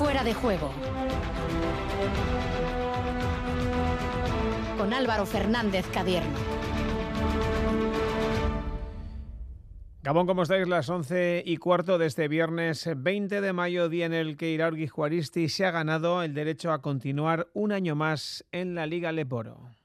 Fuera de juego. Con Álvaro Fernández Cadierno. Gabón, ¿cómo estáis? Las 11 y cuarto de este viernes 20 de mayo, día en el que Iraurgi Juaristi se ha ganado el derecho a continuar un año más en la Liga Leporo.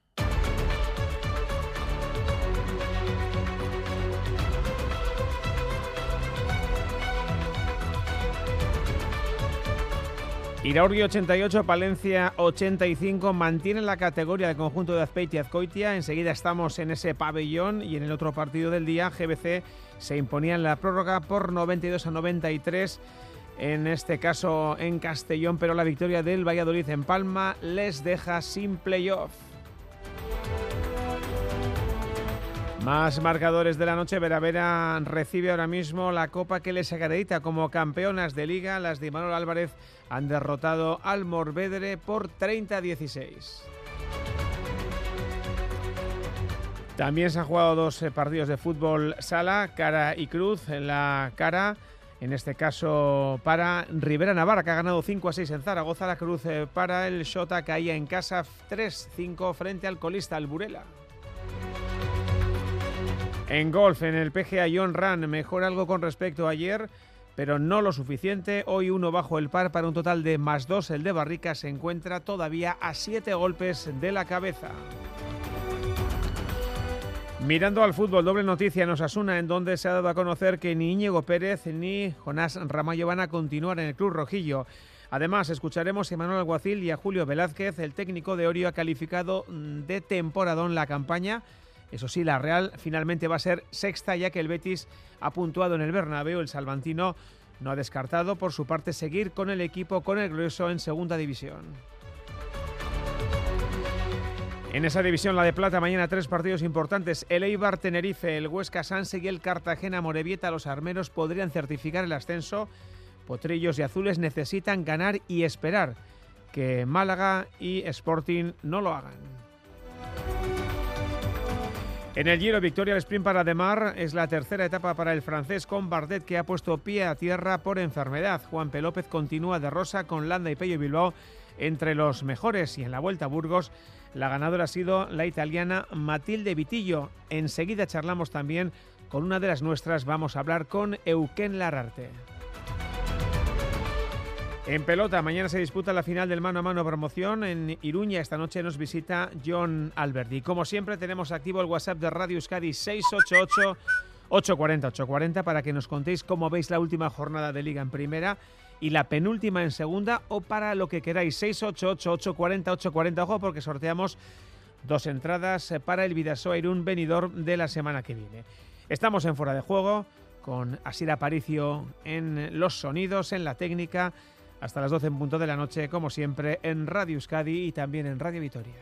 Iraurgi 88, Palencia 85 mantiene la categoría de conjunto de Azpeitia y Azcoitia. Enseguida estamos en ese pabellón y en el otro partido del día, GBC se imponía en la prórroga por 92 a 93. En este caso en Castellón, pero la victoria del Valladolid en Palma les deja sin playoff. Más marcadores de la noche. Veravera recibe ahora mismo la copa que les acredita como campeonas de liga. Las de Manuel Álvarez han derrotado al Morvedre por 30-16. También se han jugado dos eh, partidos de fútbol sala, cara y cruz. En la cara, en este caso para Rivera Navarra, que ha ganado 5 a 6 en Zaragoza. La cruz eh, para el Shota, caía en casa 3-5 frente al colista Alburela. En golf, en el PGA John Ran, mejor algo con respecto a ayer, pero no lo suficiente. Hoy uno bajo el par para un total de más dos. El de Barrica se encuentra todavía a siete golpes de la cabeza. Mirando al fútbol, doble noticia nos asuna en donde se ha dado a conocer que ni Íñigo Pérez ni Jonás Ramallo van a continuar en el Club Rojillo. Además, escucharemos a Manuel Alguacil y a Julio Velázquez. El técnico de Orio ha calificado de temporadón la campaña eso sí, la Real finalmente va a ser sexta ya que el Betis ha puntuado en el Bernabéu. El salvantino no ha descartado por su parte seguir con el equipo con el grueso en segunda división. En esa división, la de plata, mañana tres partidos importantes. El Eibar Tenerife, el Huesca Sanse y el Cartagena Morevieta. Los armeros podrían certificar el ascenso. Potrillos y azules necesitan ganar y esperar que Málaga y Sporting no lo hagan. En el Giro, victoria del sprint para Demar es la tercera etapa para el francés con Bardet que ha puesto pie a tierra por enfermedad. Juan P. López continúa de rosa con Landa y Pello Bilbao entre los mejores y en la Vuelta a Burgos la ganadora ha sido la italiana Matilde Vitillo. Enseguida charlamos también con una de las nuestras, vamos a hablar con Euken Lararte. En pelota, mañana se disputa la final del mano a mano promoción en Iruña. Esta noche nos visita John Alberti. Como siempre, tenemos activo el WhatsApp de Radio Euskadi 688 840 840 para que nos contéis cómo veis la última jornada de Liga en Primera y la penúltima en Segunda o para lo que queráis 688 840 840. Ojo porque sorteamos dos entradas para el Vidasoa Irún venidor de la semana que viene. Estamos en fuera de juego con Asir Aparicio en los sonidos, en la técnica hasta las 12 en punto de la noche, como siempre, en Radio Euskadi y también en Radio Vitoria.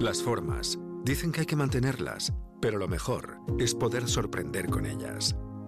Las formas. Dicen que hay que mantenerlas, pero lo mejor es poder sorprender con ellas.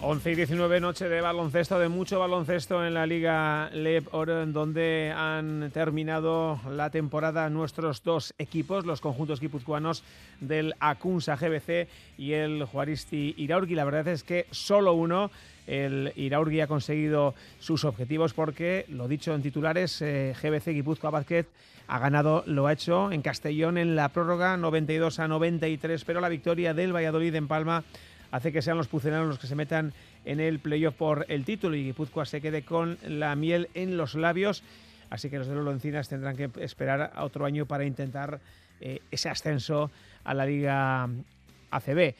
11 y 19 noche de baloncesto, de mucho baloncesto en la Liga LEP Oro, en donde han terminado la temporada nuestros dos equipos, los conjuntos guipuzcoanos del Acunsa GBC y el Juaristi Iraurgi. La verdad es que solo uno, el Iraurgi, ha conseguido sus objetivos porque, lo dicho en titulares, eh, GBC Guipúzcoa Basket ha ganado, lo ha hecho en Castellón en la prórroga 92 a 93, pero la victoria del Valladolid en Palma hace que sean los pucelanos los que se metan en el playoff por el título y Guipúzcoa se quede con la miel en los labios. Así que los de los Encinas tendrán que esperar a otro año para intentar eh, ese ascenso a la Liga ACB.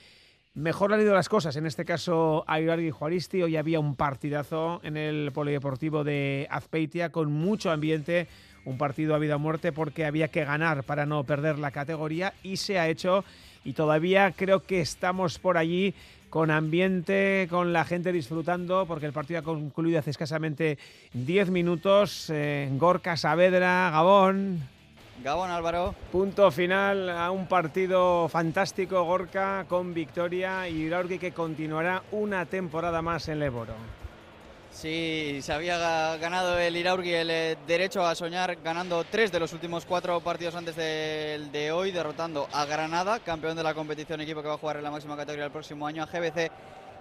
Mejor han ido las cosas, en este caso a y Juaristi. Hoy había un partidazo en el Polideportivo de Azpeitia con mucho ambiente, un partido a vida o muerte porque había que ganar para no perder la categoría y se ha hecho y todavía creo que estamos por allí con ambiente, con la gente disfrutando, porque el partido ha concluido hace escasamente 10 minutos. Eh, Gorka Saavedra, Gabón. Gabón Álvaro. Punto final a un partido fantástico, Gorka, con victoria y Iraurgi que continuará una temporada más en Leboro. Sí, se había ganado el Iraurgi el eh, derecho a soñar ganando tres de los últimos cuatro partidos antes del de hoy, derrotando a Granada, campeón de la competición, equipo que va a jugar en la máxima categoría el próximo año, a GBC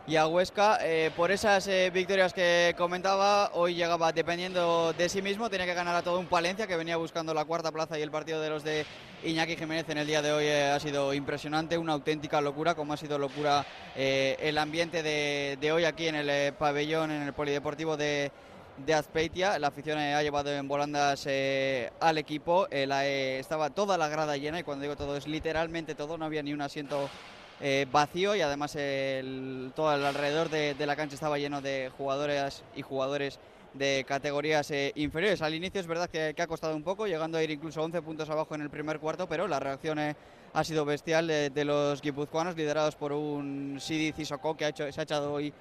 y a Huesca. Eh, por esas eh, victorias que comentaba, hoy llegaba dependiendo de sí mismo, tenía que ganar a todo un Palencia que venía buscando la cuarta plaza y el partido de los de Iñaki Jiménez en el día de hoy eh, ha sido impresionante, una auténtica locura, como ha sido locura el ambiente de, hoy aquí en el pabellón, en el polideportivo de, de Azpeitia. La afición ha llevado en volandas al equipo. estaba toda la grada llena y cuando digo todo es literalmente todo, no había ni un asiento eh, vacío y además todo el alrededor de, la cancha estaba lleno de jugadores y jugadores de categorías eh, inferiores. Al inicio es verdad que, ha costado un poco, llegando a ir incluso 11 puntos abajo en el primer cuarto, pero la reacción eh, ha sido bestial de, los guipuzcoanos, liderados por un Sidi Sissoko que ha hecho, se ha echado hoy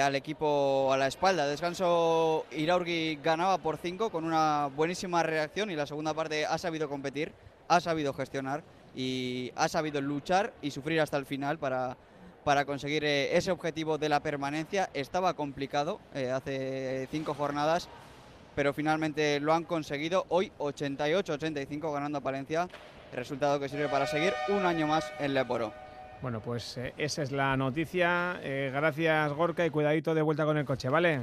al equipo a la espalda. Descanso, Iraurgi ganaba por 5 con una buenísima reacción y la segunda parte ha sabido competir, ha sabido gestionar y ha sabido luchar y sufrir hasta el final para, para conseguir eh, ese objetivo de la permanencia. Estaba complicado eh, hace cinco jornadas, pero finalmente lo han conseguido. Hoy 88-85 ganando a Palencia, resultado que sirve para seguir un año más en Leporo. Bueno, pues eh, esa es la noticia. gracias Gorka y cuidadito de vuelta con el coche, ¿vale?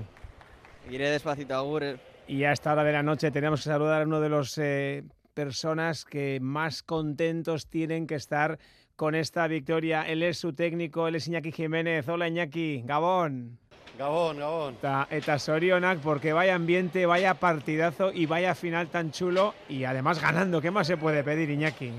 Iré despacito, Agur. Y a esta hora de la noche tenemos que saludar a uno de los personas que más contentos tienen que estar con esta victoria. Él es su técnico, él es Iñaki Jiménez. Hola Iñaki, Gabón. Gabón, Gabón. Eta, sorionak porque vaya ambiente, vaya partidazo y vaya final tan chulo y además ganando. ¿Qué más se puede pedir, Iñaki?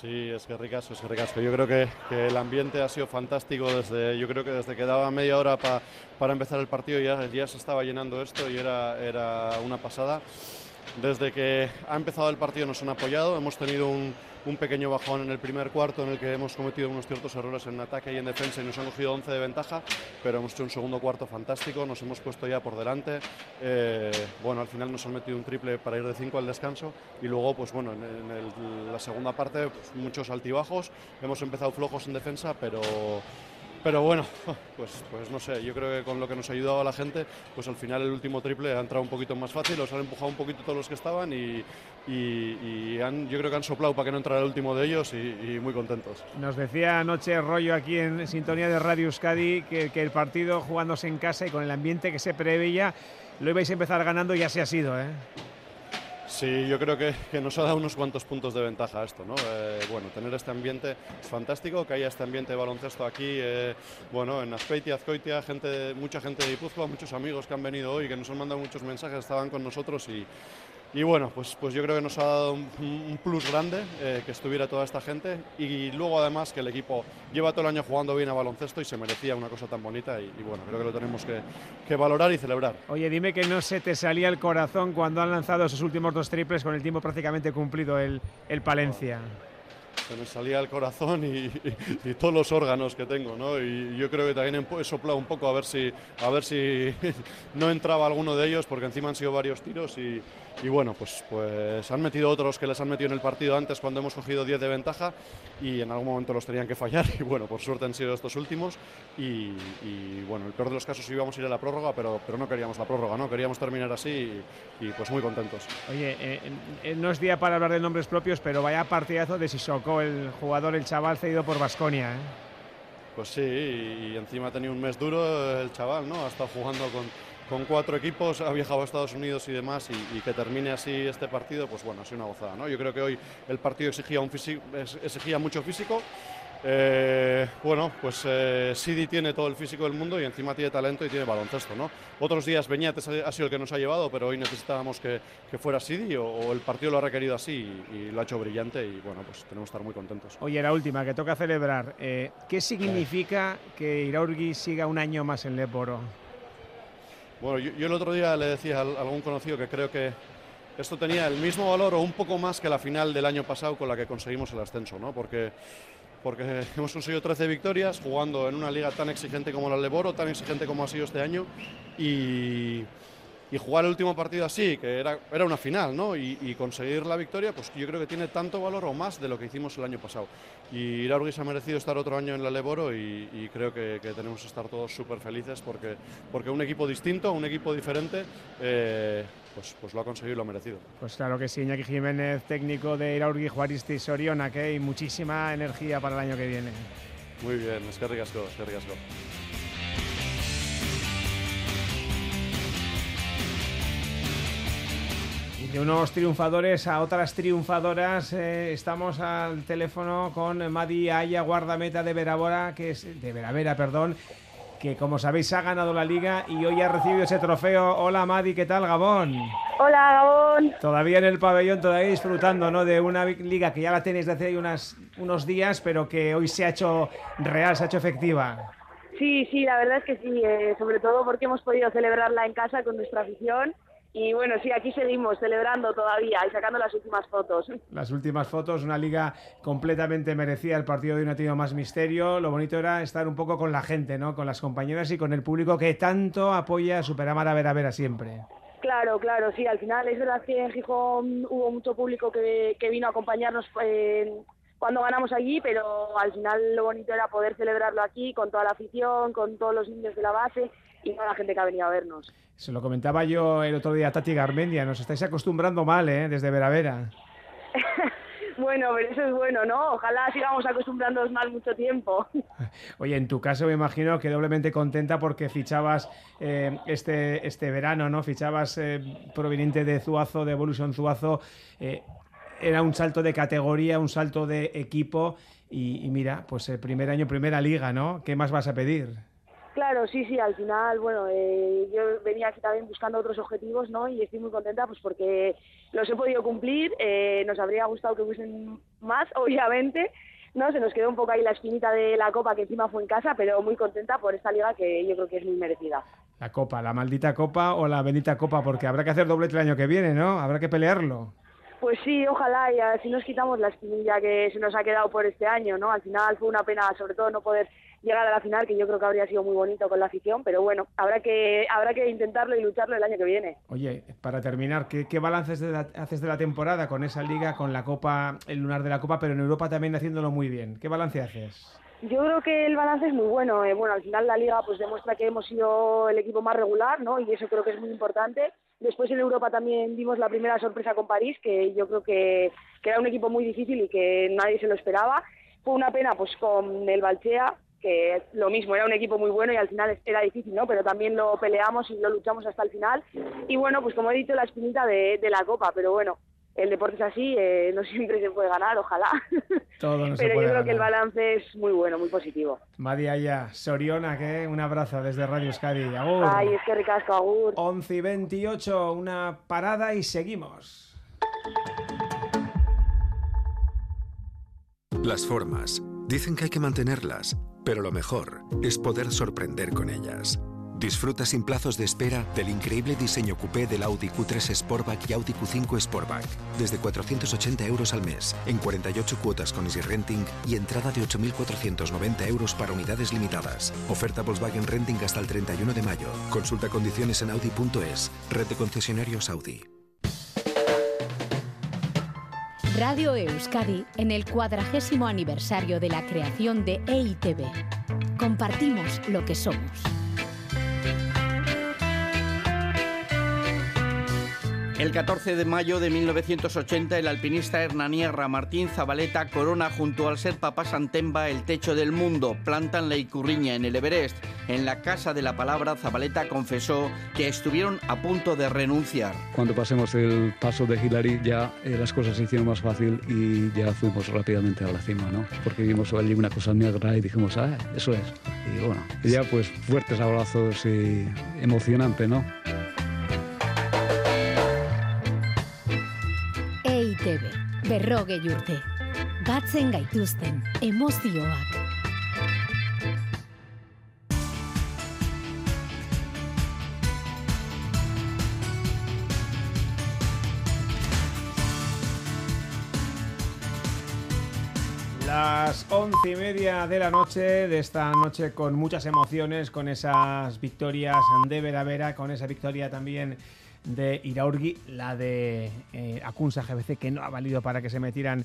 Sí, es que ricasco, es que ricasco. Yo creo que, el ambiente ha sido fantástico desde, yo creo que desde que daba media hora para empezar el partido ya, ya se estaba llenando esto y era, era una pasada. Desde que ha empezado el partido nos han apoyado, hemos tenido un, pequeño bajón en el primer cuarto en el que hemos cometido unos ciertos errores en ataque y en defensa y nos han cogido 11 de ventaja, pero hemos hecho un segundo cuarto fantástico, nos hemos puesto ya por delante. Eh, bueno, al final nos han metido un triple para ir de 5 al descanso y luego, pues bueno, en, la segunda parte pues, muchos altibajos, hemos empezado flojos en defensa, pero pero bueno, pues, pues no sé, yo creo que con lo que nos ha ayudado la gente, pues al final el último triple ha entrado un poquito más fácil, los han empujado un poquito todos los que estaban y, han, yo creo que han soplado para que no entrara el último de ellos y, muy contentos. Nos decía anoche Rollo aquí en sintonía de Radio Euskadi que, que el partido jugándose en casa y con el ambiente que se preveía, lo ibais a empezar ganando y así ha sido, ¿eh? Sí, yo creo que, nos ha dado unos cuantos puntos de ventaja esto, ¿no? Eh, bueno, tener este ambiente es fantástico, que haya este ambiente de baloncesto aquí, eh, bueno, en Azpeitia, Azcoitia, gente, mucha gente de Ipuzcoa, muchos amigos que han venido hoy, que nos han mandado muchos mensajes, estaban con nosotros y, y bueno, pues, pues yo creo que nos ha dado un, plus grande eh, que estuviera toda esta gente y luego además que el equipo lleva todo el año jugando bien a baloncesto y se merecía una cosa tan bonita y, bueno, creo que lo tenemos que, valorar y celebrar. Oye, dime que no se te salía el corazón cuando han lanzado esos últimos dos triples con el tiempo prácticamente cumplido el, el Palencia. se me salía el corazón y, todos los órganos que tengo, ¿no? Y yo creo que también he soplado un poco a ver si, a ver si no entraba alguno de ellos, porque encima han sido varios tiros y, y bueno, pues, pues han metido otros que les han metido en el partido antes cuando hemos cogido 10 de ventaja y en algún momento los tenían que fallar y bueno, por suerte han sido estos últimos y, bueno, el peor de los casos íbamos a ir a la prórroga, pero, pero no queríamos la prórroga, ¿no? Queríamos terminar así y, pues muy contentos. Oye, eh, eh, no es día para hablar de nombres propios, pero vaya partidazo de Sissoko, el jugador, el chaval cedido por Basconia, ¿eh? Pues sí, y encima ha tenido un mes duro el chaval, ¿no? Ha estado jugando con con cuatro equipos, ha viajado a Estados Unidos y demás, y, que termine así este partido, pues bueno, ha sido una gozada. ¿no? Yo creo que hoy el partido exigía, un exigía mucho físico, Eh, bueno, pues eh, Sidi tiene todo el físico del mundo y encima tiene talento y tiene baloncesto, ¿no? Otros días Beñates ha sido el que nos ha llevado, pero hoy necesitábamos que, fuera Sidi o, el partido lo ha requerido así y, lo ha hecho brillante y bueno, pues tenemos que estar muy contentos. Oye, la última, que toca celebrar. Eh, ¿Qué significa que Iraurgi siga un año más en Leporo? Bueno, yo, el otro día le decía a algún conocido que creo que esto tenía el mismo valor o un poco más que la final del año pasado con la que conseguimos el ascenso, ¿no? Porque porque hemos conseguido 13 victorias jugando en una liga tan exigente como la Leboro, tan exigente como ha sido este año y, jugar el último partido así, que era, era una final, ¿no? Y, conseguir la victoria, pues yo creo que tiene tanto valor o más de lo que hicimos el año pasado. Y Iraurgis ha merecido estar otro año en la Leboro y, creo que, tenemos que estar todos súper felices porque, porque un equipo distinto, un equipo diferente, eh, pues, pues lo ha conseguido y lo ha merecido. Pues claro que sí, Iñaki Jiménez, técnico de Iraurgi, Juaristi, Soriona, que hay muchísima energía para el año que viene. Muy bien, es que ricasco, es que ricasco. De unos triunfadores a otras triunfadoras. Eh, estamos al teléfono con Madi Aya, guardameta de Verabora, que es de Veravera, perdón, que como sabéis ha ganado la liga y hoy ha recibido ese trofeo. Hola Madi, ¿qué tal Gabón? Hola Gabón. Todavía en el pabellón, todavía disfrutando ¿no? de una liga que ya la tenéis desde hace unas, unos días, pero que hoy se ha hecho real, se ha hecho efectiva. Sí, sí, la verdad es que sí, eh, sobre todo porque hemos podido celebrarla en casa con nuestra afición y bueno, sí, aquí seguimos celebrando todavía y sacando las últimas fotos. Las últimas fotos, una liga completamente merecida. El partido de hoy no ha tenido más misterio. Lo bonito era estar un poco con la gente, ¿no? Con las compañeras y con el público que tanto apoya a Superamar a Vera Vera siempre. Claro, claro, sí. Al final es verdad que en Gijón hubo mucho público que, vino a acompañarnos eh, cuando ganamos allí, pero al final lo bonito era poder celebrarlo aquí con toda la afición, con todos los niños de la base y toda la gente que ha venido a vernos. Se lo comentaba yo el otro día a Tati Garmendia, nos estáis acostumbrando mal, ¿eh? Desde Vera Vera. bueno, pero eso es bueno, ¿no? Ojalá sigamos acostumbrándonos mal mucho tiempo. Oye, en tu caso me imagino que doblemente contenta porque fichabas eh, este, este verano, ¿no? Fichabas eh, proveniente de Zuazo, de Evolution Zuazo. Eh, era un salto de categoría, un salto de equipo y, y mira, pues el primer año, primera liga, ¿no? ¿Qué más vas a pedir? Claro, sí, sí, al final, bueno, eh, yo venía aquí también buscando otros objetivos, ¿no? Y estoy muy contenta pues porque los he podido cumplir, eh, nos habría gustado que hubiesen más, obviamente, ¿no? Se nos quedó un poco ahí la espinita de la Copa que encima fue en casa, pero muy contenta por esta liga que yo creo que es muy merecida. La Copa, la maldita Copa o la bendita Copa, porque habrá que hacer doblete el año que viene, ¿no? Habrá que pelearlo. Pues sí, ojalá y así nos quitamos la espinilla que se nos ha quedado por este año, ¿no? Al final fue una pena, sobre todo no poder llegar a la final, que yo creo que habría sido muy bonito con la afición, pero bueno, habrá que habrá que intentarlo y lucharlo el año que viene. Oye, para terminar, ¿qué, qué balances haces de la temporada con esa liga, con la Copa, el lunar de la Copa, pero en Europa también haciéndolo muy bien? ¿Qué balance haces? Yo creo que el balance es muy bueno. Eh, bueno, al final la liga pues demuestra que hemos sido el equipo más regular, ¿no? Y eso creo que es muy importante. Después en Europa también dimos la primera sorpresa con París, que yo creo que, era un equipo muy difícil y que nadie se lo esperaba. Fue una pena pues con el Balchea, que lo mismo, era un equipo muy bueno y al final era difícil, ¿no? Pero también lo peleamos y lo luchamos hasta el final. Y bueno, pues como he dicho, la espinita de, la Copa, pero bueno, el deporte es así, eh, no siempre se puede ganar, ojalá. Todo no Pero yo creo que el balance es muy bueno, muy positivo. Madia Soriona, que un abrazo desde Radio Euskadi. Agur. Ay, es que ricasco, Agur. 11 y 28, una parada y seguimos. Las formas. Dicen que hay que mantenerlas pero lo mejor es poder sorprender con ellas. Disfruta sin plazos de espera del increíble diseño coupé del Audi Q3 Sportback y Audi Q5 Sportback. Desde 480 euros al mes, en 48 cuotas con Easy Renting y entrada de 8.490 euros para unidades limitadas. Oferta Volkswagen Renting hasta el 31 de mayo. Consulta condiciones en Audi.es. Red de concesionarios Audi. Radio Euskadi en el cuadragésimo aniversario de la creación de EITV. Compartimos lo que somos. El 14 de mayo de 1980, el alpinista hernaniarra Martín Zabaleta corona junto al ser Papá Santemba el techo del mundo. Plantan la Icurriña en el Everest. En la Casa de la Palabra, Zabaleta confesó que estuvieron a punto de renunciar. Cuando pasemos el paso de Hillary ya eh, las cosas se hicieron más fácil y ya fuimos rápidamente a la cima, ¿no? Porque vimos allí una cosa negra y dijimos, ah, eso es. Y bueno, ya pues fuertes abrazos y emocionante, ¿no? EITB, berroge urte. Batzen gaituzten. Las once y media de la noche, de esta noche con muchas emociones, con esas victorias de Vera con esa victoria también de Iraurgi, la de eh, Akunsa GBC, que no ha valido para que se metieran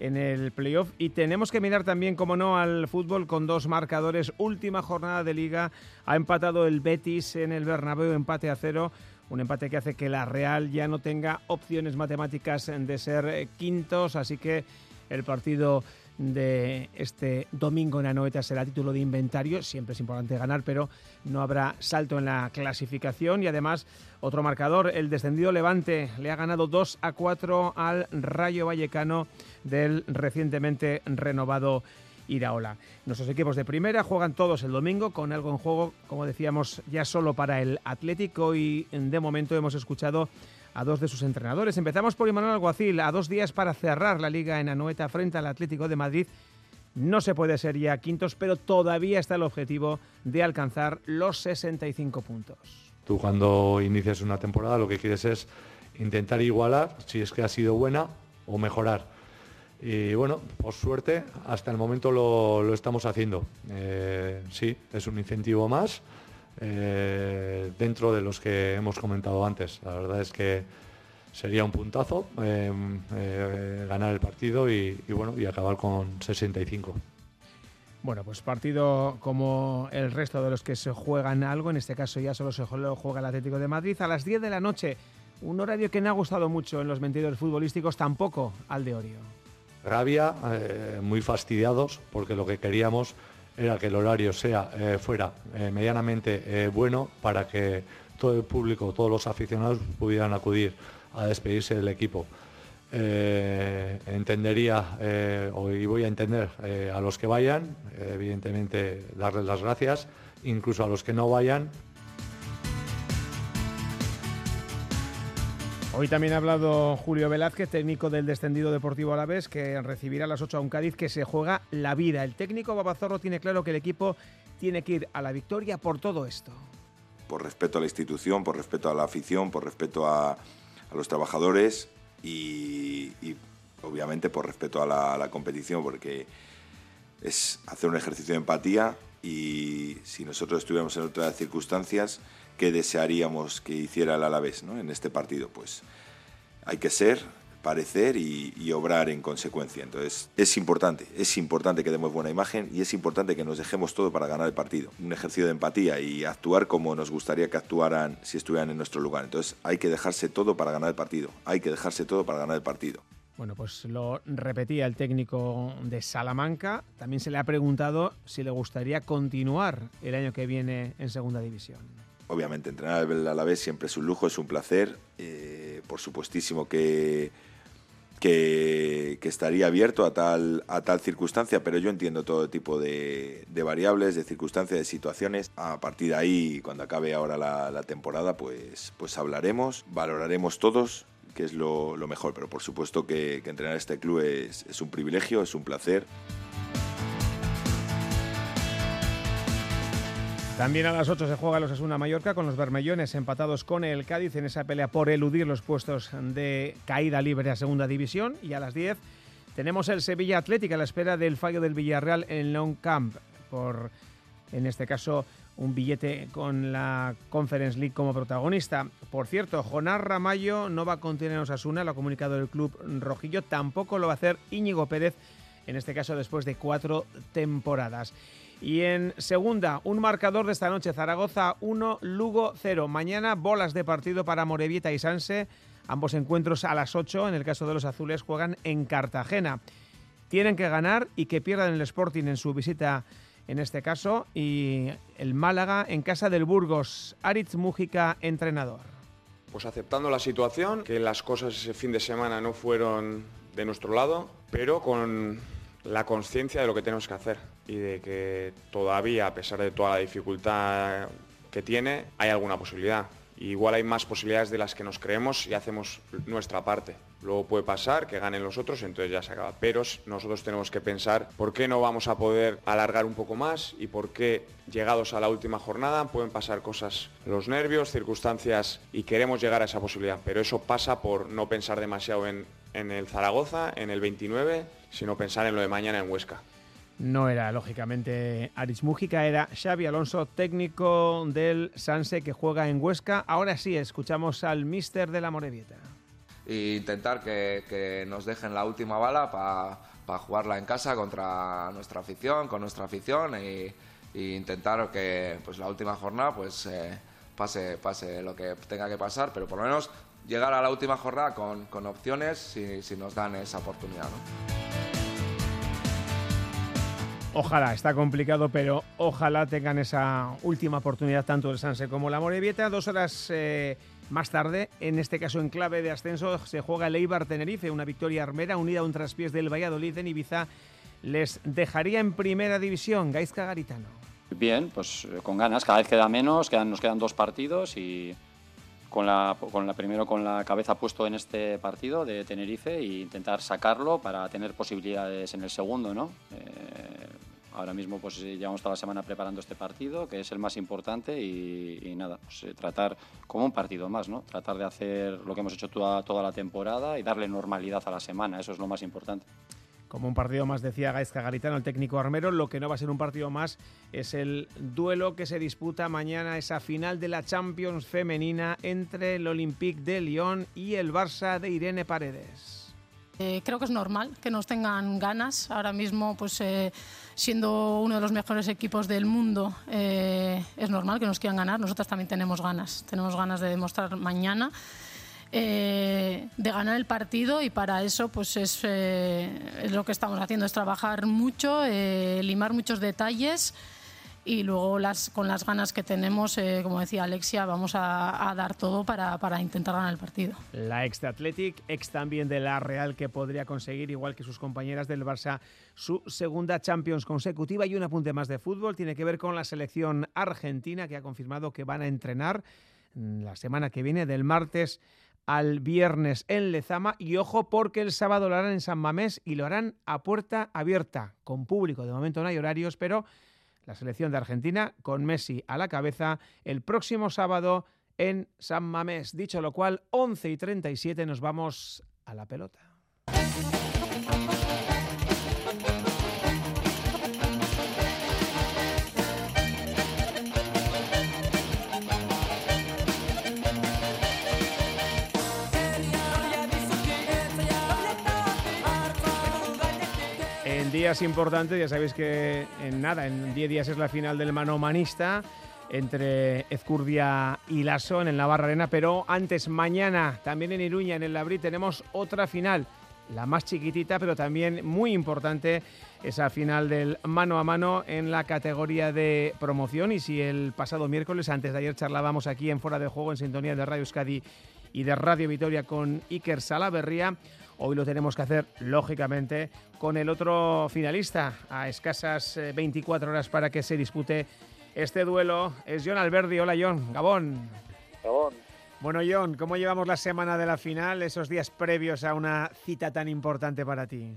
en el playoff. Y tenemos que mirar también, como no, al fútbol con dos marcadores. Última jornada de liga, ha empatado el Betis en el Bernabéu, empate a cero. Un empate que hace que la Real ya no tenga opciones matemáticas de ser eh, quintos, así que el partido de este domingo en Anoeta será título de inventario. Siempre es importante ganar, pero no habrá salto en la clasificación. Y además, otro marcador, el descendido Levante le ha ganado 2 a 4 al Rayo Vallecano del recientemente renovado Iraola. Nuestros equipos de primera juegan todos el domingo con algo en juego, como decíamos, ya solo para el Atlético y de momento hemos escuchado a dos de sus entrenadores. Empezamos por Imanol Alguacil, a dos días para cerrar la liga en Anoeta frente al Atlético de Madrid. No se puede ser ya quintos, pero todavía está el objetivo de alcanzar los 65 puntos. Tú cuando inicias una temporada lo que quieres es intentar igualar, si es que ha sido buena, o mejorar. Y bueno, por suerte, hasta el momento lo, estamos haciendo. Eh, sí, es un incentivo más eh, dentro de los que hemos comentado antes. La verdad es que sería un puntazo eh, eh, ganar el partido y, bueno y acabar con 65. Bueno, pues partido como el resto de los que se juegan algo, en este caso ya solo se juega el Atlético de Madrid a las 10 de la noche, un horario que no ha gustado mucho en los mentidores futbolísticos, tampoco al de Orio. Rabia, muy fastidiados, porque lo que queríamos era que el horario sea, eh, fuera eh, medianamente eh, bueno para que todo el público, todos los aficionados pudieran acudir a despedirse del equipo. entendería y voy a entender a los que vayan, evidentemente darles las gracias, incluso a los que no vayan, Hoy también ha hablado Julio Velázquez, técnico del descendido Deportivo Alavés, que recibirá a las 8 a un Cádiz que se juega la vida. El técnico Babazorro tiene claro que el equipo tiene que ir a la victoria por todo esto. Por respeto a la institución, por respeto a la afición, por respeto a, los trabajadores y, obviamente por respeto a la, a la competición, porque es hacer un ejercicio de empatía y si nosotros estuviéramos en otras circunstancias, que desearíamos que hiciera el Alavés ¿no? en este partido. Pues hay que ser, parecer y, obrar en consecuencia. Entonces es importante, es importante que demos buena imagen y es importante que nos dejemos todo para ganar el partido. Un ejercicio de empatía y actuar como nos gustaría que actuaran si estuvieran en nuestro lugar. Entonces hay que dejarse todo para ganar el partido. Hay que dejarse todo para ganar el partido. Bueno, pues lo repetía el técnico de Salamanca. También se le ha preguntado si le gustaría continuar el año que viene en Segunda División obviamente entrenar a la vez siempre es un lujo, es un placer. Eh, por supuestísimo que, que, estaría abierto a tal, a tal circunstancia, pero yo entiendo todo tipo de, variables, de circunstancias, de situaciones. A partir de ahí, cuando acabe ahora la, temporada, pues, pues hablaremos, valoraremos todos que es lo, mejor, pero por supuesto que, que entrenar este club es un privilegio, es un placer. También a las 8 se juega los Asuna Mallorca con los Bermellones empatados con el Cádiz en esa pelea por eludir los puestos de caída libre a segunda división. Y a las 10 tenemos el Sevilla Atlética a la espera del fallo del Villarreal en Long Camp por, en este caso, un billete con la Conference League como protagonista. Por cierto, Jonás Ramallo no va a contener a Osasuna, lo ha comunicado el club rojillo, tampoco lo va a hacer Íñigo Pérez, en este caso después de cuatro temporadas. Y en segunda, un marcador de esta noche, Zaragoza 1, Lugo 0. Mañana bolas de partido para Morevieta y Sanse Ambos encuentros a las 8, en el caso de los azules, juegan en Cartagena. Tienen que ganar y que pierdan el Sporting en su visita en este caso y el Málaga en casa del Burgos. Aritz Mújica, entrenador. Pues aceptando la situación, que las cosas ese fin de semana no fueron de nuestro lado, pero con la conciencia de lo que tenemos que hacer y de que todavía, a pesar de toda la dificultad que tiene, hay alguna posibilidad. igual hay más posibilidades de las que nos creemos y hacemos nuestra parte. Luego puede pasar que ganen los otros, entonces ya se acaba. Pero nosotros tenemos que pensar por qué no vamos a poder alargar un poco más y por qué llegados a la última jornada pueden pasar cosas, los nervios, circunstancias y queremos llegar a esa posibilidad. Pero eso pasa por no pensar demasiado en, en el Zaragoza, en el 29, sino pensar en lo de mañana en Huesca. No era, lógicamente, Aris Mújica, era Xavi Alonso, técnico del Sanse que juega en Huesca. Ahora sí, escuchamos al míster de la Morevieta. E intentar que, nos dejen la última bala para jugarla en casa contra nuestra afición, con nuestra afición e, intentar que pues la última jornada pues eh, pase, pase lo que tenga que pasar, pero por lo menos llegar a la última jornada con, opciones si, si, nos dan esa oportunidad. Ojalá, está complicado, pero ojalá tengan esa última oportunidad tanto el Sanse como la Morevieta. Dos horas eh, más tarde, en este caso en clave de ascenso, se juega el Eibar Tenerife, una victoria armera unida a un traspiés del Valladolid en Ibiza. Les dejaría en primera división, Gaizka Garitano. Bien, pues eh, con ganas, cada vez queda menos, quedan, nos quedan dos partidos y con la, con la, primero con la cabeza puesto en este partido de Tenerife e intentar sacarlo para tener posibilidades en el segundo, ¿no? Eh, ahora mismo pues llevamos toda la semana preparando este partido, que es el más importante y, nada, pues, eh, tratar como un partido más, ¿no? Tratar de hacer lo que hemos hecho toda, toda la temporada y darle normalidad a la semana, eso es lo más importante. Como un partido más, decía Gaisca Garitano, el técnico armero, lo que no va a ser un partido más es el duelo que se disputa mañana, esa final de la Champions femenina entre el Olympique de Lyon y el Barça de Irene Paredes. Eh, creo que es normal que nos tengan ganas. Ahora mismo, pues eh, siendo uno de los mejores equipos del mundo, eh, es normal que nos quieran ganar. Nosotras también tenemos ganas. Tenemos ganas de demostrar mañana de ganar el partido y para eso pues eh, es, lo que estamos haciendo, es trabajar mucho, limar muchos detalles y luego las, con las ganas que tenemos, como decía Alexia, vamos a, dar todo para, para, intentar ganar el partido. La ex de Athletic, ex también de la Real, que podría conseguir, igual que sus compañeras del Barça, su segunda Champions consecutiva. Y un apunte más de fútbol, tiene que ver con la selección argentina, que ha confirmado que van a entrenar la semana que viene, del martes al viernes en Lezama y ojo porque el sábado lo harán en San Mamés y lo harán a puerta abierta, con público. De momento no hay horarios, pero la selección de Argentina con Messi a la cabeza el próximo sábado en San Mamés. Dicho lo cual, 11 y 37 nos vamos a la pelota. Días importantes, ya sabéis que en nada, en 10 días es la final del mano manista entre Ezcurdia y Lasso en el Navarra Arena, pero antes, mañana, también en Iruña, en el Labrí, tenemos otra final, la más chiquitita, pero también muy importante, esa final del mano a mano en la categoría de promoción. Y si el pasado miércoles, antes de ayer, charlábamos aquí en Fuera de Juego, en sintonía de Radio Euskadi y de Radio Vitoria con Iker Salaverría, Hoy lo tenemos que hacer, lógicamente, con el otro finalista, a escasas 24 eh, horas para que se dispute este duelo. Es John Alberdi. Hola, John. Gabón. Gabón. Bueno, John, ¿cómo llevamos la semana de la final, esos días previos a una cita tan importante para ti?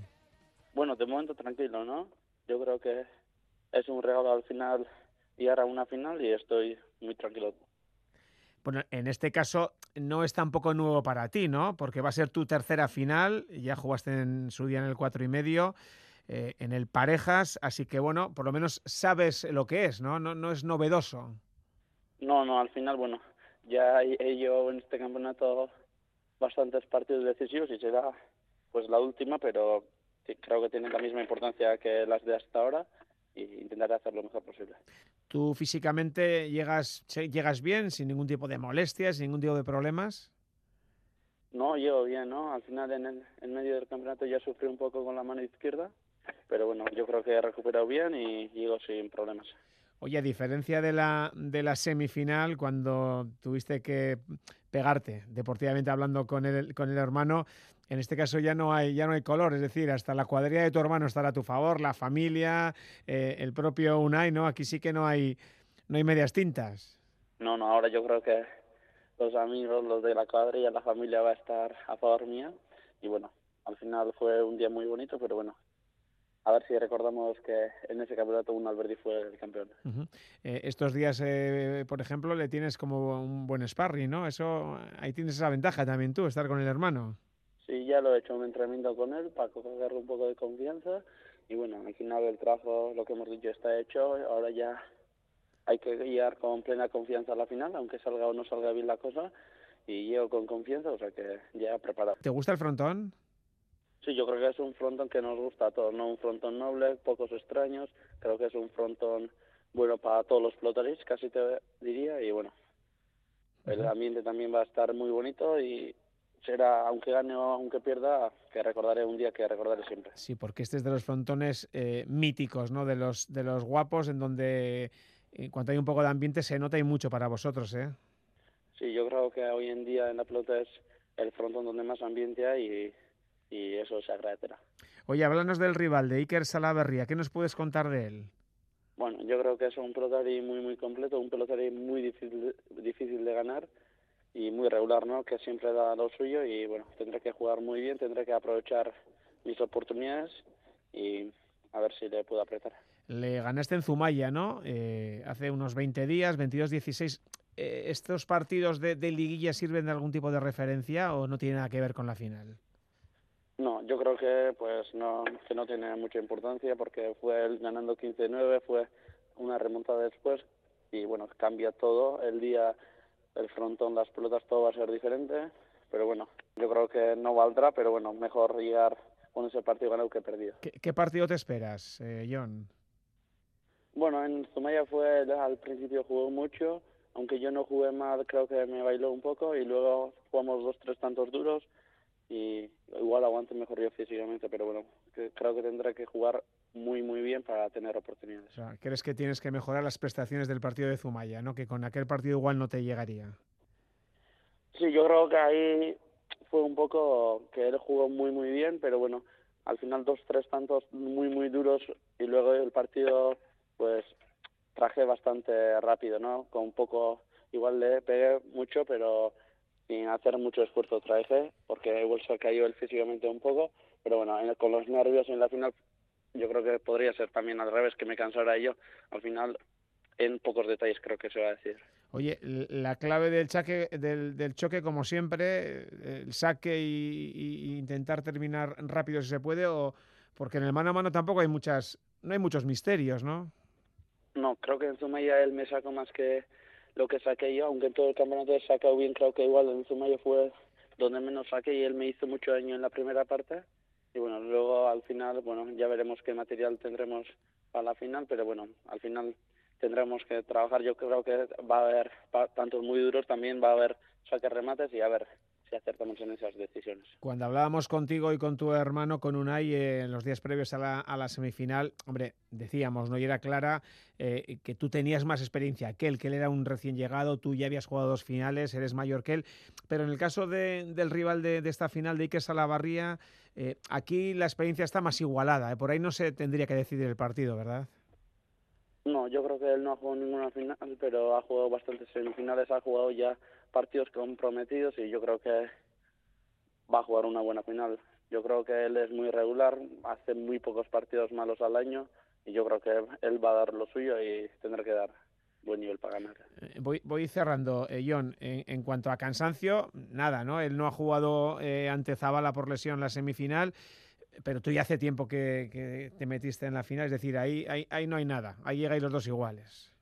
Bueno, de momento tranquilo, ¿no? Yo creo que es un regalo al final y ahora una final y estoy muy tranquilo. Bueno, en este caso no es tampoco nuevo para ti, ¿no? Porque va a ser tu tercera final, ya jugaste en su día en el cuatro y medio, eh, en el parejas, así que bueno, por lo menos sabes lo que es, ¿no? No, no es novedoso. No, no, al final, bueno, ya he yo en este campeonato bastantes partidos decisivos y será pues la última, pero creo que tiene la misma importancia que las de hasta ahora y intentaré hacer lo mejor posible. ¿Tú físicamente llegas, llegas bien, sin ningún tipo de molestias, sin ningún tipo de problemas? No, llego bien, ¿no? Al final en el en medio del campeonato ya sufrí un poco con la mano izquierda, pero bueno, yo creo que he recuperado bien y llego sin problemas. Oye, a diferencia de la, de la semifinal, cuando tuviste que pegarte, deportivamente hablando con el, con el hermano, en este caso ya no hay ya no hay color, es decir, hasta la cuadrilla de tu hermano estará a tu favor, la familia, eh, el propio Unai, ¿no? Aquí sí que no hay no hay medias tintas. No, no, ahora yo creo que los amigos, los de la cuadrilla, la familia va a estar a favor mía y bueno, al final fue un día muy bonito, pero bueno, a ver si recordamos que en ese campeonato un Alberti fue el campeón. Eh, estos días, eh, por ejemplo, le tienes como un buen sparring, ¿no? Eso, ahí tienes esa ventaja también tú, estar con el hermano. Sí, ya lo he hecho un entrenamiento con él para cogerle un poco de confianza y bueno, al final el trabajo, lo que hemos dicho, está hecho. Ahora ya hay que guiar con plena confianza a la final, aunque salga o no salga bien la cosa. Y llego con confianza, o sea que ya preparado. ¿Te gusta el frontón? Sí, yo creo que es un frontón que nos gusta a todos, ¿no? Un frontón noble, pocos extraños. Creo que es un frontón bueno para todos los flotaris, casi te diría. Y bueno, el ambiente también va a estar muy bonito y será, aunque gane o aunque pierda, que recordaré un día que recordaré siempre. Sí, porque este es de los frontones eh, míticos, ¿no? De los, de los guapos, en donde en cuanto hay un poco de ambiente se nota y mucho para vosotros, ¿eh? Sí, yo creo que hoy en día en la pelota es el frontón donde más ambiente hay y, y eso se agradecerá. Oye, háblanos del rival, de Iker Salaverría. ¿Qué nos puedes contar de él? Bueno, yo creo que es un pelotari muy, muy completo, un pelotari muy difícil, difícil de ganar y muy regular, ¿no? Que siempre da lo suyo y, bueno, tendré que jugar muy bien, tendré que aprovechar mis oportunidades y a ver si le puedo apretar. Le ganaste en Zumaya, ¿no? Eh, hace unos 20 días, 22-16. Eh, ¿Estos partidos de, de liguilla sirven de algún tipo de referencia o no tiene nada que ver con la final? No, yo creo que pues no que no tiene mucha importancia porque fue él ganando 15-9, fue una remontada después y bueno, cambia todo, el día el frontón, las pelotas, todo va a ser diferente, pero bueno, yo creo que no valdrá, pero bueno, mejor llegar con ese partido ganado que perdido. ¿Qué, qué partido te esperas, eh, John? Bueno, en Zumaya fue al principio jugó mucho, aunque yo no jugué mal, creo que me bailó un poco y luego jugamos dos, tres tantos duros y igual aguante mejor yo físicamente, pero bueno, que creo que tendré que jugar muy muy bien para tener oportunidades. O sea, ¿crees que tienes que mejorar las prestaciones del partido de Zumaya, no? Que con aquel partido igual no te llegaría. Sí, yo creo que ahí fue un poco que él jugó muy muy bien, pero bueno, al final dos tres tantos muy muy duros y luego el partido pues traje bastante rápido, ¿no? Con un poco igual le pegué mucho, pero sin hacer mucho esfuerzo traje, porque igual se cayó él físicamente un poco, pero bueno, en- con los nervios en la final yo creo que podría ser también al revés, que me cansara yo. Al final, en pocos detalles creo que se va a decir. Oye, la clave del, chaque, del, del choque, como siempre, el saque y intentar terminar rápido si se puede, o porque en el mano a mano tampoco hay muchas, no hay muchos misterios, ¿no? No, creo que en Zumaya él me sacó más que lo que saqué yo, aunque en todo el campeonato he sacado bien, creo que igual en Zumaya fue donde menos saqué y él me hizo mucho daño en la primera parte. Y bueno, luego al final, bueno, ya veremos qué material tendremos para la final, pero bueno, al final tendremos que trabajar. Yo creo que va a haber tantos muy duros, también va a haber saques remates y a ver si acertamos en esas decisiones. Cuando hablábamos contigo y con tu hermano, con Unai, eh, en los días previos a la, a la semifinal, hombre, decíamos, ¿no? Y era clara eh, que tú tenías más experiencia que él, que él era un recién llegado, tú ya habías jugado dos finales, eres mayor que él. Pero en el caso de- del rival de, de esta final, de Iker Salavarría, eh, aquí la experiencia está más igualada. Por ahí no se tendría que decidir el partido, ¿verdad? No, yo creo que él no ha jugado ninguna final, pero ha jugado bastantes semifinales, ha jugado ya partidos comprometidos y yo creo que va a jugar una buena final. Yo creo que él es muy regular, hace muy pocos partidos malos al año y yo creo que él va a dar lo suyo y tendrá que dar buen nivel para ganar. Eh, Voy, voy cerrando, eh, John. En, cuanto a cansancio, nada, ¿no? Él no ha jugado eh, ante Zabala por lesión la semifinal, pero tú ya hace tiempo que, que te metiste en la final, es decir, ahí, ahí, ahí no hay nada, ahí llegáis los dos iguales.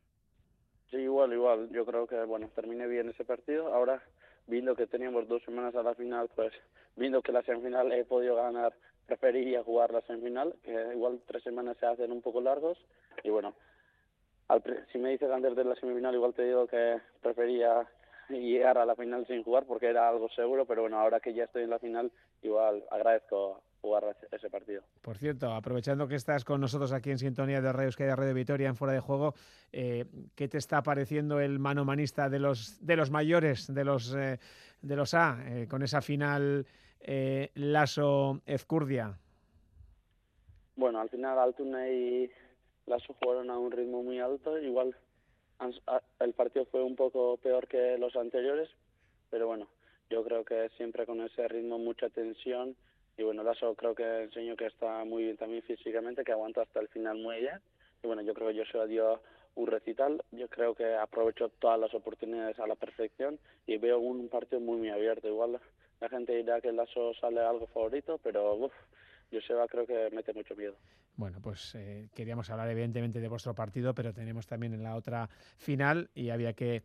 Sí, igual, igual. Yo creo que, bueno, terminé bien ese partido. Ahora, viendo que teníamos dos semanas a la final, pues, viendo que la semifinal he podido ganar, preferiría jugar la semifinal, que igual tres semanas se hacen un poco largos. Y bueno, al si me dices antes de la semifinal, igual te digo que prefería llegar a la final sin jugar porque era algo seguro, pero bueno, ahora que ya estoy en la final, igual agradezco jugar ese partido. Por cierto, aprovechando que estás con nosotros aquí en sintonía de Radio Euskadi, Radio Vitoria, en Fuera de Juego, eh, ¿qué te está pareciendo el manomanista de los, de los mayores, de los, eh, de los A, eh, con esa final Lasso-Ezcurdia? Bueno, al final Altuna y Lasso jugaron a un ritmo muy alto, igual el partido fue un poco peor que los anteriores, pero bueno, yo creo que siempre con ese ritmo, mucha tensión, y bueno, Lasso creo que enseñó que está muy bien también físicamente, que aguanta hasta el final muy bien, y bueno, yo creo que Joshua dio un recital, yo creo que aprovechó todas las oportunidades a la perfección y veo un partido muy muy abierto, igual la gente dirá que Lasso sale algo favorito, pero uff, Joseba creo que mete mucho miedo. Bueno, pues eh, queríamos hablar evidentemente de vuestro partido, pero tenemos también en la otra final y había que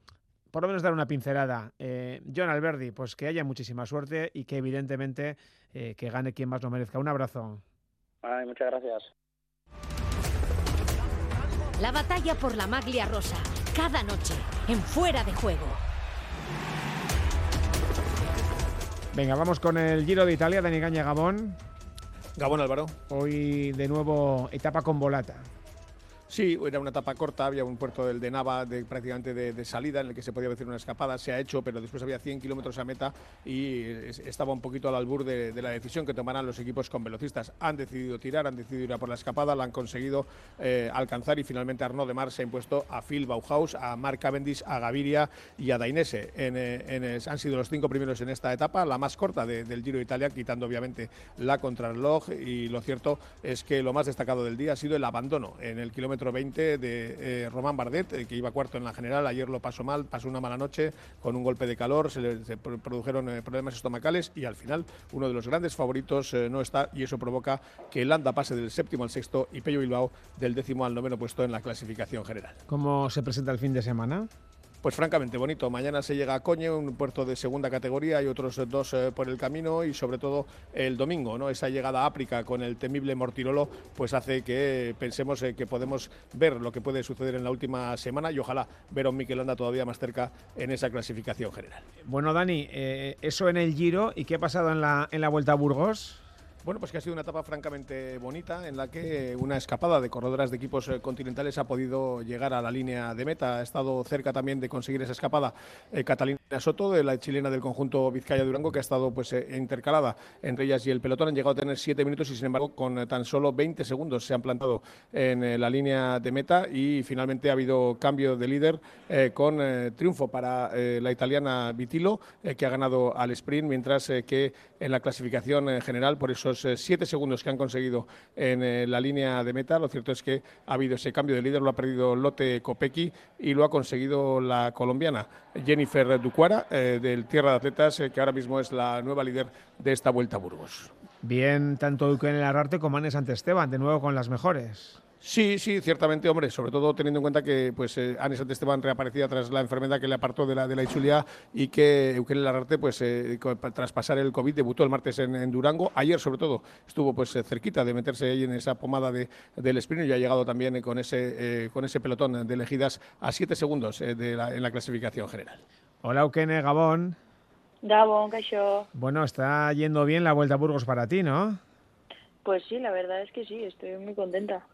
por lo menos dar una pincelada. Eh, John Alberdi, pues que haya muchísima suerte y que evidentemente eh, que gane quien más lo merezca. Un abrazo. Ay, muchas gracias. La batalla por la maglia rosa, cada noche, en fuera de juego. Venga, vamos con el Giro de Italia, Dani Gaña Gabón. Gabón Álvaro. Hoy de nuevo etapa con volata. Sí, era una etapa corta, había un puerto del de Nava prácticamente de, salida en el que se podía hacer una escapada, se ha hecho, pero después había 100 kilómetros a meta y estaba un poquito al albur de, la decisión que tomarán los equipos con velocistas. Han decidido tirar, han decidido ir a por la escapada, la han conseguido eh, alcanzar y finalmente Arnaud de Mar se ha impuesto a Phil Bauhaus, a Mark Cavendish, a Gaviria y a Dainese. Eh, han sido los cinco primeros en esta etapa, la más corta del Giro de Italia, quitando obviamente la contrarreloj y lo cierto es que lo más destacado del día ha sido el abandono en el kilómetro 20 de eh, Román Bardet, eh, que iba cuarto en la general. Ayer lo pasó mal, pasó una mala noche con un golpe de calor, se le produjeron eh, problemas estomacales y al final uno de los grandes favoritos no está y eso provoca que Landa pase del séptimo al sexto y Pello Bilbao del décimo al noveno puesto en la clasificación general. ¿Cómo se presenta el fin de semana? Pues francamente bonito. Mañana se llega a Coñe, un puerto de segunda categoría, y otros dos eh, por el camino y sobre todo el domingo, ¿no? Esa llegada a África con el temible Mortirolo, pues hace que pensemos eh, que podemos ver lo que puede suceder en la última semana y ojalá ver a un Miquelanda todavía más cerca en esa clasificación general. Bueno, Dani, eh, eso en el Giro y qué ha pasado en la, en la Vuelta a Burgos. Bueno, pues que ha sido una etapa francamente bonita en la que una escapada de corredoras de equipos eh, continentales ha podido llegar a la línea de meta. Ha estado cerca también de conseguir esa escapada eh, Catalina Soto, de la chilena del conjunto Vizcaya-Durango, que ha estado pues eh, intercalada entre ellas y el pelotón. Han llegado a tener siete minutos y, sin embargo, con tan solo 20 segundos se han plantado en la línea de meta y finalmente ha habido cambio de líder con triunfo para la italiana Vitilo, que ha ganado al sprint, mientras que en la clasificación general, por esos eh, siete segundos que han conseguido en eh, la línea de meta. Lo cierto es que ha habido ese cambio de líder, lo ha perdido Lotte Kopecky y lo ha conseguido la colombiana Jennifer Ducuara eh, del Tierra de Atletas, que ahora mismo es la nueva líder de esta Vuelta a Burgos. Bien, tanto Duque en el Arrarte como Anes Esteban, de nuevo con las mejores. Sí, sí, ciertamente, hombre, sobre todo teniendo en cuenta que pues eh, Anis Esteban reaparecía tras la enfermedad que le apartó de la de la Ichulia y que Eukene Lararte, pues eh, tras pasar el COVID, debutó el martes en, Durango. Ayer, sobre todo, estuvo pues eh, cerquita de meterse ahí en esa pomada de, del sprint y ha llegado también con ese, con ese pelotón de elegidas a siete segundos de en la clasificación general. Hola, Eukene, Gabón. Gabón, Caixo. Bueno, está yendo bien la Vuelta a Burgos para ti, ¿no? Pues sí, la verdad es que sí, estoy muy contenta.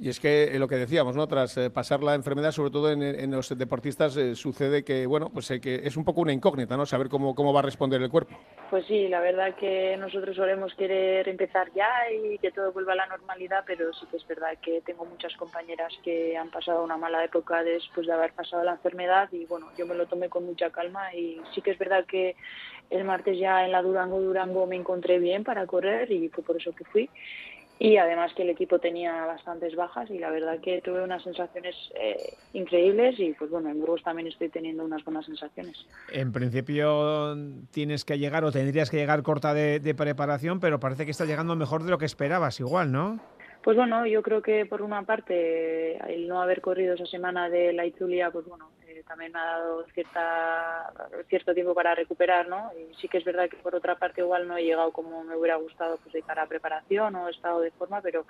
Y es que eh, lo que decíamos, ¿no? Tras eh, pasar la enfermedad, sobre todo en, los deportistas, eh, sucede que, bueno, pues que es un poco una incógnita, ¿no? Saber cómo, cómo va a responder el cuerpo. Pues sí, la verdad que nosotros solemos querer empezar ya y que todo vuelva a la normalidad, pero sí que es verdad que tengo muchas compañeras que han pasado una mala época después de haber pasado la enfermedad y bueno, yo me lo tomé con mucha calma y sí que es verdad que el martes ya en la Durango Durango me encontré bien para correr y fue por eso que fui y además que el equipo tenía bastantes bajas y la verdad que tuve unas sensaciones eh, increíbles y pues bueno, en Burgos también estoy teniendo unas buenas sensaciones. En principio tienes que llegar o tendrías que llegar corta de, de preparación, pero parece que está llegando mejor de lo que esperabas igual, ¿no? Pues bueno, yo creo que por una parte el no haber corrido esa semana de la Itulia, pues bueno, también me ha dado cierta, cierto tiempo para recuperar, ¿no? Y sí que es verdad que por otra parte igual no he llegado como me hubiera gustado pues de cara a preparación o estado de forma, pero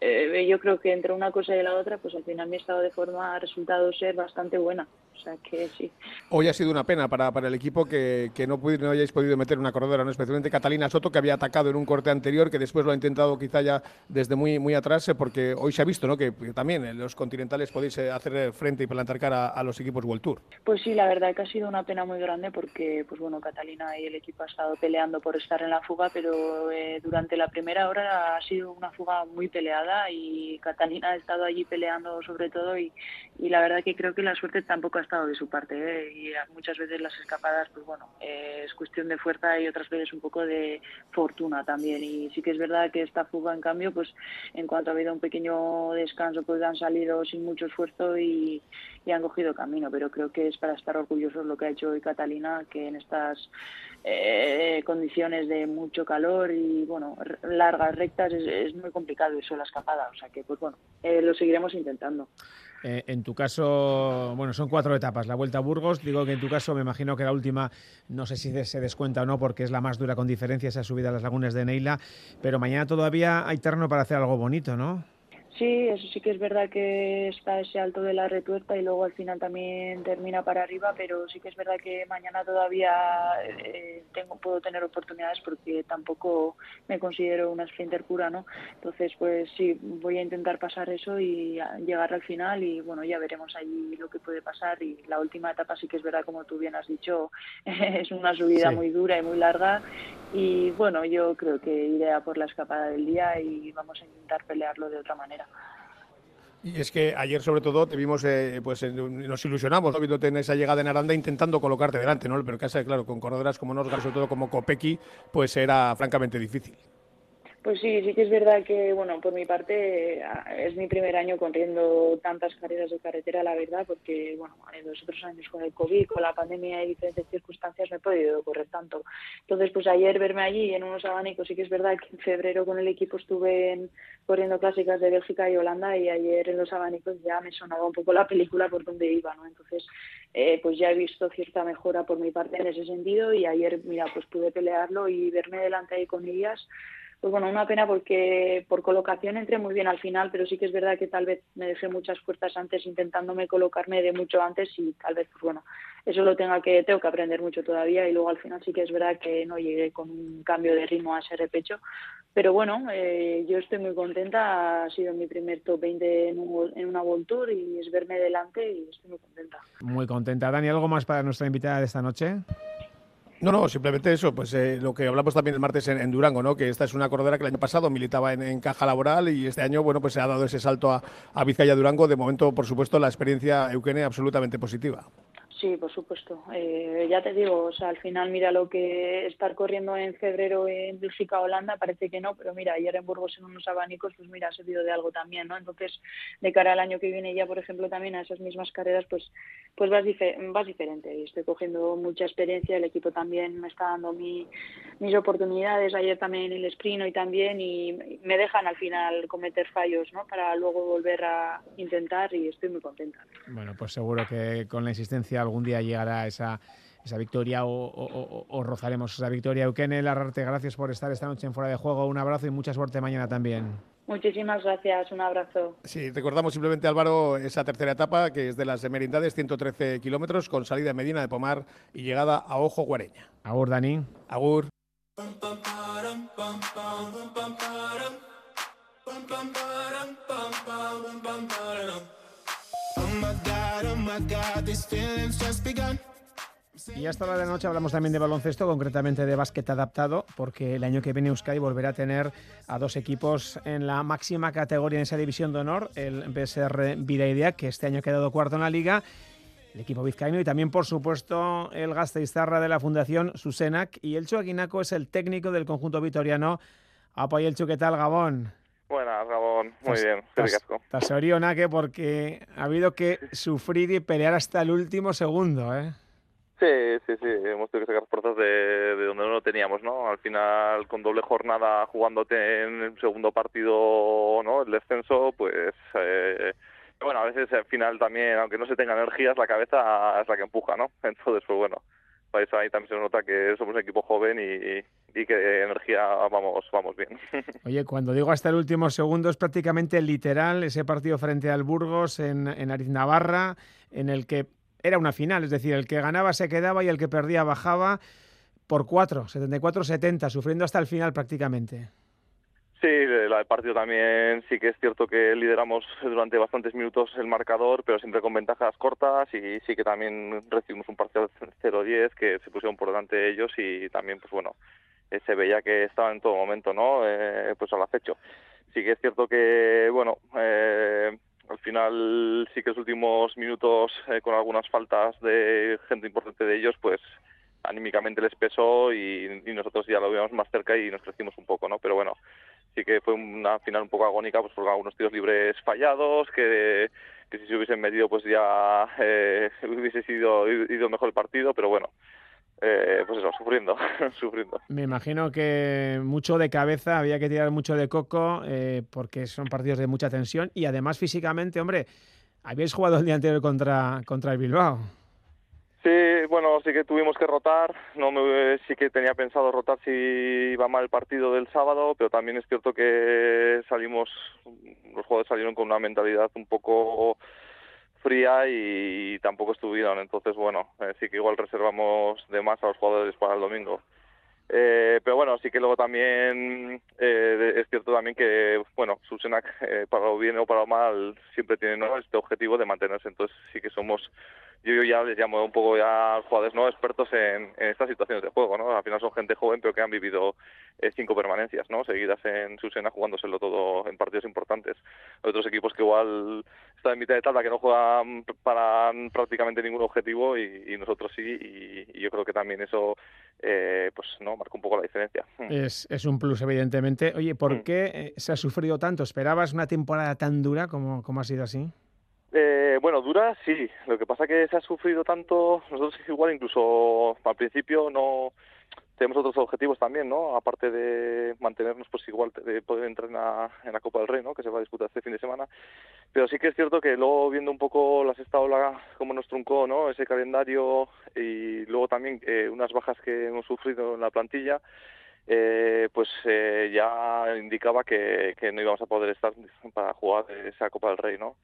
eh, yo creo que entre una cosa y la otra, pues al final mi estado de forma ha resultado ser bastante buena. O sea que sí. Hoy ha sido una pena para, para el equipo que, que no, no, hayáis podido meter una corredora, ¿no? especialmente Catalina Soto, que había atacado en un corte anterior, que después lo ha intentado quizá ya desde muy, muy atrás, eh, porque hoy se ha visto ¿no? que, también en los continentales podéis eh, hacer frente y plantar cara a, los equipos Pues sí, la verdad que ha sido una pena muy grande porque pues bueno, Catalina y el equipo ha estado peleando por estar en la fuga, pero eh, durante la primera hora ha sido una fuga muy peleada y Catalina ha estado allí peleando sobre todo y, y la verdad que creo que la suerte tampoco ha estado de su parte ¿eh? y muchas veces las escapadas pues bueno eh, es cuestión de fuerza y otras veces un poco de fortuna también y sí que es verdad que esta fuga en cambio pues en cuanto ha habido un pequeño descanso pues han salido sin mucho esfuerzo y, han cogido camino pero creo que es para estar orgullosos lo que ha hecho hoy Catalina que en estas eh, condiciones de mucho calor y bueno largas rectas es, muy complicado eso la escapada o sea que pues bueno lo seguiremos intentando eh, en tu caso, bueno, son cuatro etapas. La Vuelta a Burgos, digo que en tu caso me imagino que la última, no sé si se descuenta o no, porque es la más dura con diferencia esa subida a las lagunas de Neila, pero mañana todavía hay terreno para hacer algo bonito, ¿no? Sí, eso sí que es verdad que está ese alto de la retuerta y luego al final también termina para arriba, pero sí que es verdad que mañana todavía eh, tengo puedo tener oportunidades porque tampoco me considero una sprinter pura, ¿no? Entonces, pues sí, voy a intentar pasar eso y llegar al final y bueno, ya veremos allí lo que puede pasar y la última etapa sí que es verdad, como tú bien has dicho, es una subida muy dura y muy larga y bueno, yo creo que iré a por la escapada del día y vamos a intentar pelearlo de otra manera. Y es que ayer, sobre todo, te vimos, eh, pues nos ilusionamos, ¿no? viéndote en esa llegada en Aranda intentando colocarte delante, ¿no? Pero casi, claro, con corredoras como Nosgar, sobre todo como Kopecky, pues era francamente difícil. Pues sí, sí que es verdad que, bueno, por mi parte es mi primer año corriendo tantas carreras de carretera, la verdad, porque, bueno, en los otros años con el COVID, con la pandemia y diferentes circunstancias no he podido correr tanto. Entonces, pues ayer verme allí en unos abanicos, sí que es verdad que en febrero con el equipo estuve corriendo clásicas de Bélgica y Holanda y ayer en los abanicos ya me sonaba un poco la película por donde iba, ¿no? Entonces, eh, pues ya he visto cierta mejora por mi parte en ese sentido y ayer, mira, pues pude pelearlo y verme delante ahí con ellas pues bueno, una pena porque por colocación entré muy bien al final, pero sí que es verdad que tal vez me dejé muchas puertas antes intentándome colocarme de mucho antes y tal vez, pues bueno, eso lo tenga que, tengo que aprender mucho todavía y luego al final sí que es verdad que no llegué con un cambio de ritmo a ese repecho, pero bueno, eh, yo estoy muy contenta, ha sido mi primer top 20 en, en una World Tour y es verme delante y estoy muy contenta. Muy contenta. Dani, ¿algo más para nuestra invitada de esta noche? No, no, simplemente eso, pues eh, lo que hablamos también el martes en, Durango, ¿no? Que esta es una corredora que el año pasado militaba en, caja laboral y este año, bueno, pues se ha dado ese salto a, a Vizcaya Durango. De momento, por supuesto, la experiencia Eukene absolutamente positiva. Sí, por supuesto. Eh, ya te digo, o sea, al final mira lo que estar corriendo en febrero en Bélgica, Holanda, parece que no, pero mira, ayer en Burgos en unos abanicos, pues mira, ha servido de algo también, ¿no? Entonces, de cara al año que viene ya, por ejemplo, también a esas mismas carreras, pues pues vas, vas diferente y estoy cogiendo mucha experiencia, el equipo también me está dando mi, mis oportunidades, ayer también el sprint y también, y me dejan al final cometer fallos, ¿no? Para luego volver a intentar y estoy muy contenta. Bueno, pues seguro que con la insistencia algún día llegará esa, esa victoria o, rozaremos esa victoria. Eukene Larrarte, gracias por estar esta noche en Fuera de Juego. Un abrazo y mucha suerte mañana también. Muchísimas gracias, un abrazo. Sí, recordamos simplemente, Álvaro, esa tercera etapa que es de las Merindades, 113 kilómetros, con salida en Medina de Pomar y llegada a Ojo Guareña. Agur, Dani. Agur. Y hasta la de noche hablamos también de baloncesto, concretamente de básquet adaptado, porque el año que viene Euskadi volverá a tener a dos equipos en la máxima categoría en esa división de honor, el BSR Idea, que este año ha quedado cuarto en la liga, el equipo vizcaíno y también, por supuesto, el Gasteizarra de la Fundación Susenac. Y el Chuaquinaco es el técnico del conjunto vitoriano. Apoya el Chu, ¿qué tal, Gabón? Buenas, Gabón. Muy bien, Estás Naque porque ha habido que sufrir y pelear hasta el último segundo, ¿eh? Sí, sí, sí, hemos tenido que sacar fuerzas de, de donde no lo teníamos, ¿no? Al final, con doble jornada jugándote en el segundo partido, ¿no? El descenso, pues... Eh, bueno, a veces al final también, aunque no se tenga energías, la cabeza es la que empuja, ¿no? Entonces, pues bueno, ahí también se nota que somos un equipo joven y, y que energía vamos, vamos bien. Oye, cuando digo hasta el último segundo es prácticamente literal ese partido frente al Burgos en, en Ariz Navarra, en el que era una final, es decir, el que ganaba se quedaba y el que perdía bajaba por 4, 74-70, sufriendo hasta el final prácticamente. Sí, el partido también sí que es cierto que lideramos durante bastantes minutos el marcador, pero siempre con ventajas cortas y sí que también recibimos un partido 0-10 que se pusieron por delante ellos y también, pues bueno, eh, se veía que estaba en todo momento, ¿no? Eh, pues al acecho. Sí que es cierto que, bueno, eh, al final sí que los últimos minutos con algunas faltas de gente importante de ellos, pues anímicamente les pesó y, nosotros ya lo veíamos más cerca y nos crecimos un poco, ¿no? Pero bueno, sí que fue una final un poco agónica pues por algunos tiros libres fallados que, que si se hubiesen metido pues ya eh, hubiese sido ido mejor el partido pero bueno eh, pues eso, sufriendo, sufriendo. Me imagino que mucho de cabeza, había que tirar mucho de coco, eh, porque son partidos de mucha tensión y además físicamente, hombre, habíais jugado el día anterior contra, contra el Bilbao. Sí, bueno, sí que tuvimos que rotar. No me, sí que tenía pensado rotar si iba mal el partido del sábado, pero también es cierto que salimos, los jugadores salieron con una mentalidad un poco fría y, tampoco estuvieron. Entonces, bueno, eh, sí que igual reservamos de más a los jugadores para el domingo. Eh, pero bueno, sí que luego también eh, es cierto también que, bueno, Susenac, eh, para lo bien o para lo mal, siempre tiene este objetivo de mantenerse. Entonces sí que somos yo, ya les llamo un poco ya jugadores no expertos en, estas situaciones de juego, ¿no? Al final son gente joven pero que han vivido eh, cinco permanencias, ¿no? Seguidas en su sena jugándoselo todo en partidos importantes. Otros equipos que igual están en mitad de tabla que no juegan para prácticamente ningún objetivo y, nosotros sí y, yo creo que también eso eh, pues no marca un poco la diferencia. Es, es un plus evidentemente. Oye, ¿por mm. qué eh, se ha sufrido tanto? ¿Esperabas una temporada tan dura como, como ha sido así? Eh, bueno, dura sí. Lo que pasa que se ha sufrido tanto, nosotros igual incluso al principio no tenemos otros objetivos también, ¿no? Aparte de mantenernos, pues igual de poder entrar en la, Copa del Rey, ¿no? Que se va a disputar este fin de semana. Pero sí que es cierto que luego viendo un poco la sexta ola, como nos truncó, ¿no? Ese calendario y luego también eh, unas bajas que hemos sufrido en la plantilla, eh, pues eh, ya indicaba que no íbamos a poder estar para jugar esa Copa del Rey, ¿no?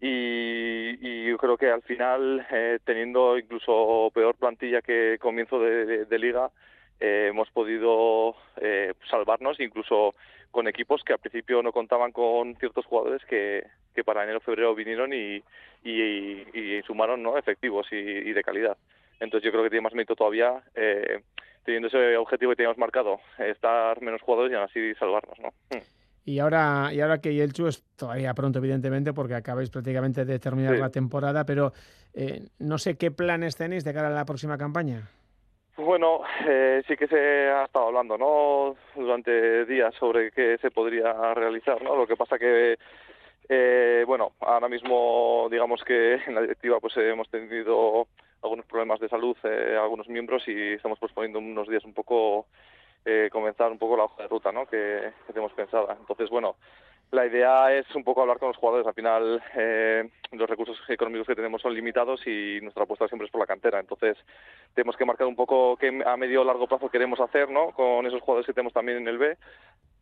Y, yo creo que al final, eh, teniendo incluso peor plantilla que comienzo de, liga, eh, hemos podido eh, salvarnos incluso con equipos que al principio no contaban con ciertos jugadores que, que para enero febrero vinieron y, y, sumaron ¿no? efectivos y, de calidad. Entonces yo creo que tiene más mérito todavía, teniendo ese objetivo que teníamos marcado, estar menos jugadores y así salvarnos. ¿no? Hmm. Y ahora, y ahora que Yelchu es todavía pronto, evidentemente, porque acabáis prácticamente de terminar la temporada, pero eh, no sé qué planes tenéis de cara a la próxima campaña. Bueno, eh, sí que se ha estado hablando, ¿no? Durante días sobre qué se podría realizar, ¿no? Lo que pasa que, eh, bueno, ahora mismo, digamos que en la directiva, pues hemos tenido algunos problemas de salud, algunos miembros, y estamos posponiendo unos días un poco eh, comenzar un poco la hoja de ruta ¿no? que, tenemos pensada. Entonces, bueno, la idea es un poco hablar con los jugadores. Al final, eh, los recursos económicos que tenemos son limitados y nuestra apuesta siempre es por la cantera. Entonces, tenemos que marcar un poco qué a medio o largo plazo queremos hacer ¿no? con esos jugadores que tenemos también en el B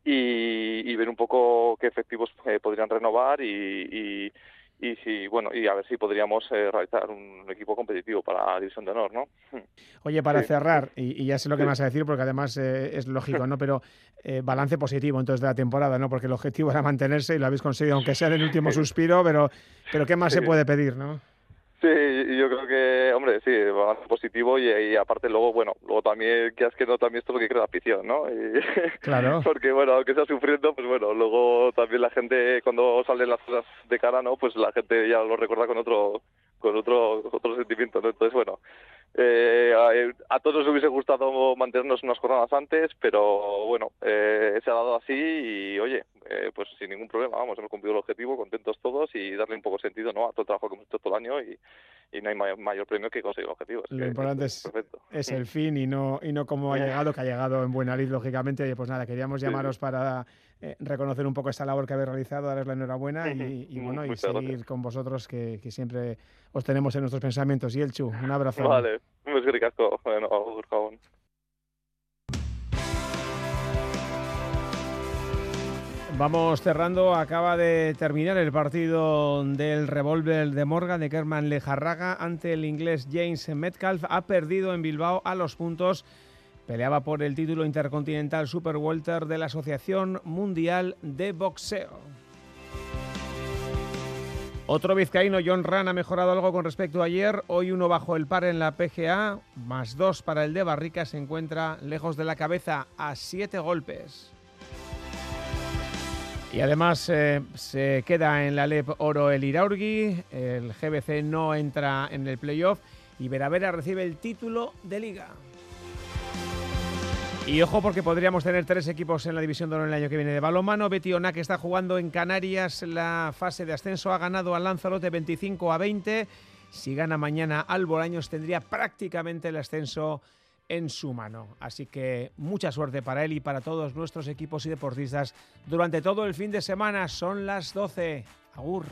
y, ver un poco qué efectivos eh, podrían renovar y, y si bueno y a ver si podríamos eh, realizar un equipo competitivo para la división de honor no oye para cerrar y, ya sé lo que me vas a decir porque además eh, es lógico no pero eh, balance positivo entonces de la temporada no porque el objetivo era mantenerse y lo habéis conseguido aunque sea en el último suspiro pero pero qué más se puede pedir no Sí, yo creo que, hombre, sí, va positivo y, aparte luego, bueno, luego también, que es que no, también esto es lo que crea la afición, ¿no? claro. Porque, bueno, aunque sea sufriendo, pues bueno, luego también la gente, cuando salen las cosas de cara, ¿no? Pues la gente ya lo recuerda con otro, con otro, otro sentimiento, ¿no? Entonces, bueno, eh, a, todos nos hubiese gustado mantenernos unas jornadas antes, pero bueno, eh, se ha dado así y oye, eh, pues sin ningún problema, vamos, hemos cumplido el objetivo, contentos todos y darle un poco sentido ¿no? a todo el trabajo que hemos hecho todo el año y, no hay mayor, premio que conseguir el objetivo. Lo importante es, es, el fin y no, y no cómo ha llegado, que ha llegado en buena lid, lógicamente. Pues nada, queríamos llamaros para eh, reconocer un poco esta labor que habéis realizado, darles la enhorabuena y, bueno, y seguir con vosotros que, que, siempre os tenemos en nuestros pensamientos. Y el Chu, un abrazo. Vale, muy ricasco. Bueno, Vamos cerrando, acaba de terminar el partido del revólver de Morgan de Kerman Lejarraga ante el inglés James Metcalf. Ha perdido en Bilbao a los puntos. Peleaba por el título intercontinental Super Welter de la Asociación Mundial de Boxeo. Otro vizcaíno, John Ran, ha mejorado algo con respecto a ayer. Hoy uno bajo el par en la PGA, más dos para el de Barrica. Se encuentra lejos de la cabeza a siete golpes. Y además eh, se queda en la LEP Oro el Iraurgi, el GBC no entra en el playoff y Veravera recibe el título de liga. Y ojo porque podríamos tener tres equipos en la División de Oro el año que viene de balonmano. Betionac que está jugando en Canarias la fase de ascenso, ha ganado al Lanzarote 25 a 20. Si gana mañana Albolaños tendría prácticamente el ascenso en su mano. Así que mucha suerte para él y para todos nuestros equipos y deportistas durante todo el fin de semana. Son las 12. Agur.